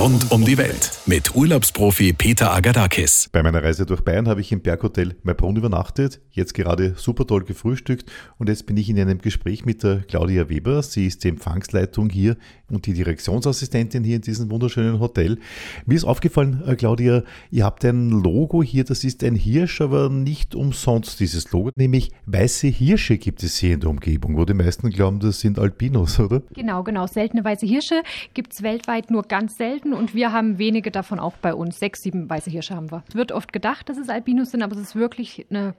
Rund um die Welt mit Urlaubsprofi Peter Agadakis. Bei meiner Reise durch Bayern habe ich im Berghotel Maibronn übernachtet, jetzt gerade super toll gefrühstückt und jetzt bin ich in einem Gespräch mit der Claudia Weber. Sie ist die Empfangsleitung hier und die Direktionsassistentin hier in diesem wunderschönen Hotel. Mir ist aufgefallen, äh, Claudia, ihr habt ein Logo hier, das ist ein Hirsch, aber nicht umsonst dieses Logo, nämlich weiße Hirsche gibt es hier in der Umgebung, wo die meisten glauben, das sind Albinos, oder? Genau, genau. Seltene weiße Hirsche gibt es weltweit nur ganz selten und wir haben wenige davon auch bei uns. Sechs, sieben weiße Hirsche haben wir. Es wird oft gedacht, dass es Albinos sind, aber es ist wirklich eine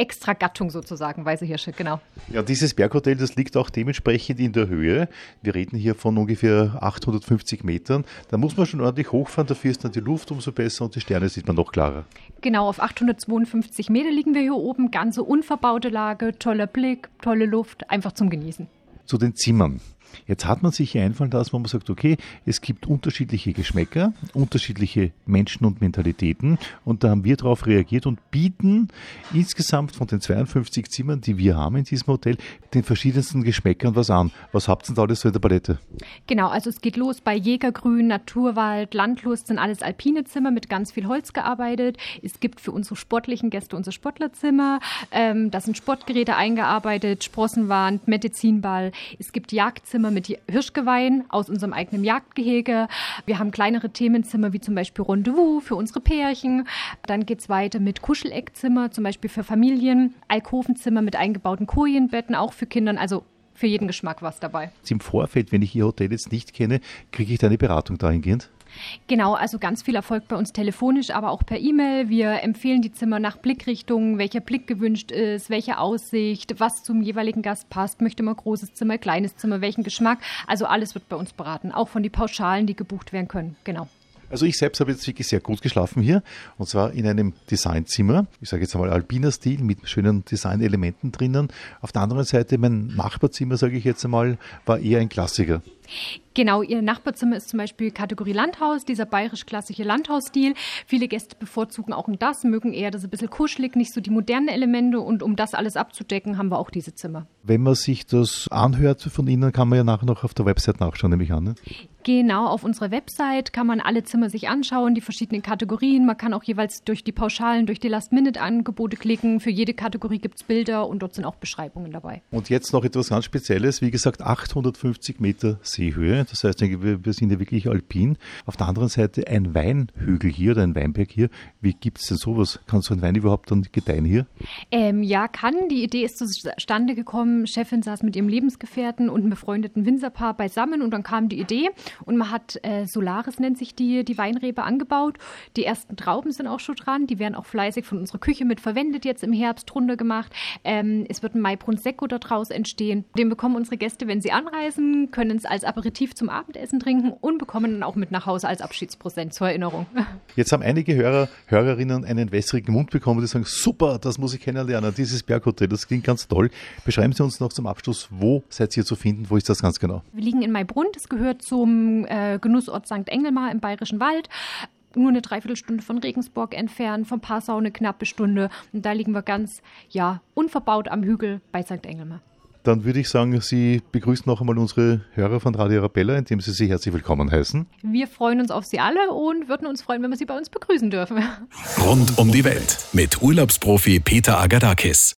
extra Gattung sozusagen, weiße Hirsche, genau. Ja, dieses Berghotel, das liegt auch dementsprechend in der Höhe. Wir reden hier von ungefähr 850 Metern. Da muss man schon ordentlich hochfahren, dafür ist dann die Luft umso besser und die Sterne sieht man noch klarer. Genau, auf 852 Meter liegen wir hier oben, ganze unverbaute Lage, toller Blick, tolle Luft, einfach zum Genießen. Zu den Zimmern. Jetzt hat man sich hier einfallen lassen, wo man sagt, okay, es gibt unterschiedliche Geschmäcker, unterschiedliche Menschen und Mentalitäten und da haben wir darauf reagiert und bieten insgesamt von den 52 Zimmern, die wir haben in diesem Hotel, den verschiedensten Geschmäckern was an. Was habt ihr denn da alles in der Palette? Genau, also es geht los bei Jägergrün, Naturwald, Landlust, sind alles alpine Zimmer mit ganz viel Holz gearbeitet. Es gibt für unsere sportlichen Gäste unser Sportlerzimmer, ähm, da sind Sportgeräte eingearbeitet, Sprossenwand, Medizinball. Es gibt Jagdzimmer mit Hirschgeweihen aus unserem eigenen Jagdgehege. Wir haben kleinere Themenzimmer wie zum Beispiel Rendezvous für unsere Pärchen. Dann geht es weiter mit Kuscheleckzimmer, zum Beispiel für Familien, Alkovenzimmer mit eingebauten Kojenbetten, auch für Kinder. Also für jeden Geschmack was dabei. Im Vorfeld, wenn ich Ihr Hotel jetzt nicht kenne, kriege ich da eine Beratung dahingehend? Genau, also ganz viel Erfolg bei uns telefonisch, aber auch per E-Mail. Wir empfehlen die Zimmer nach Blickrichtungen, welcher Blick gewünscht ist, welche Aussicht, was zum jeweiligen Gast passt. Möchte man großes Zimmer, kleines Zimmer, welchen Geschmack. Also alles wird bei uns beraten, auch von den Pauschalen, die gebucht werden können. Genau. Also ich selbst habe jetzt wirklich sehr gut geschlafen hier und zwar in einem Designzimmer. Ich sage jetzt einmal alpiner Stil mit schönen Designelementen drinnen. Auf der anderen Seite mein Nachbarzimmer, sage ich jetzt einmal, war eher ein Klassiker. Genau, Ihr Nachbarzimmer ist zum Beispiel Kategorie Landhaus, dieser bayerisch-klassische Landhausstil. Viele Gäste bevorzugen auch das, mögen eher das ein bisschen kuschelig, nicht so die modernen Elemente. Und um das alles abzudecken, haben wir auch diese Zimmer. Wenn man sich das anhört von Ihnen, kann man ja nachher noch auf der Website nachschauen, nehme ich an. Ne? Genau, auf unserer Website kann man alle Zimmer sich anschauen, die verschiedenen Kategorien. Man kann auch jeweils durch die Pauschalen, durch die Last-Minute-Angebote klicken. Für jede Kategorie gibt es Bilder und dort sind auch Beschreibungen dabei. Und jetzt noch etwas ganz Spezielles. Wie gesagt, 850 Meter Seehöhe. Das heißt, wir sind ja wirklich alpin. Auf der anderen Seite ein Weinhügel hier oder ein Weinberg hier. Wie gibt es denn sowas? Kann so ein Wein überhaupt dann gedeihen hier? Ähm, ja, kann. Die Idee ist zustande gekommen. Chefin saß mit ihrem Lebensgefährten und einem befreundeten Winzerpaar beisammen und dann kam die Idee und man hat äh, Solaris nennt sich die, die Weinrebe angebaut. Die ersten Trauben sind auch schon dran. Die werden auch fleißig von unserer Küche mit verwendet, jetzt im Herbst runter gemacht. Ähm, es wird ein Mai Prosecco daraus entstehen. Den bekommen unsere Gäste, wenn sie anreisen, können es als Aperitif zum Abendessen trinken und bekommen dann auch mit nach Hause als Abschiedspräsent zur Erinnerung. Jetzt haben einige Hörer, Hörerinnen einen wässrigen Mund bekommen, die sagen, super, das muss ich kennenlernen, dieses Berghotel, das klingt ganz toll. Beschreiben Sie uns noch zum Abschluss, wo seid ihr zu finden, wo ist das ganz genau? Wir liegen in Maibrunn, das gehört zum äh, Genussort St. Engelmar im Bayerischen Wald nur eine Dreiviertelstunde von Regensburg entfernt, von Passau eine knappe Stunde. Und da liegen wir ganz, ja, unverbaut am Hügel bei St. Engelmar. Dann würde ich sagen, Sie begrüßen noch einmal unsere Hörer von Radio Arabella, indem Sie Sie herzlich willkommen heißen. Wir freuen uns auf Sie alle und würden uns freuen, wenn wir Sie bei uns begrüßen dürfen. Rund um die Welt mit Urlaubsprofi Peter Agadakis.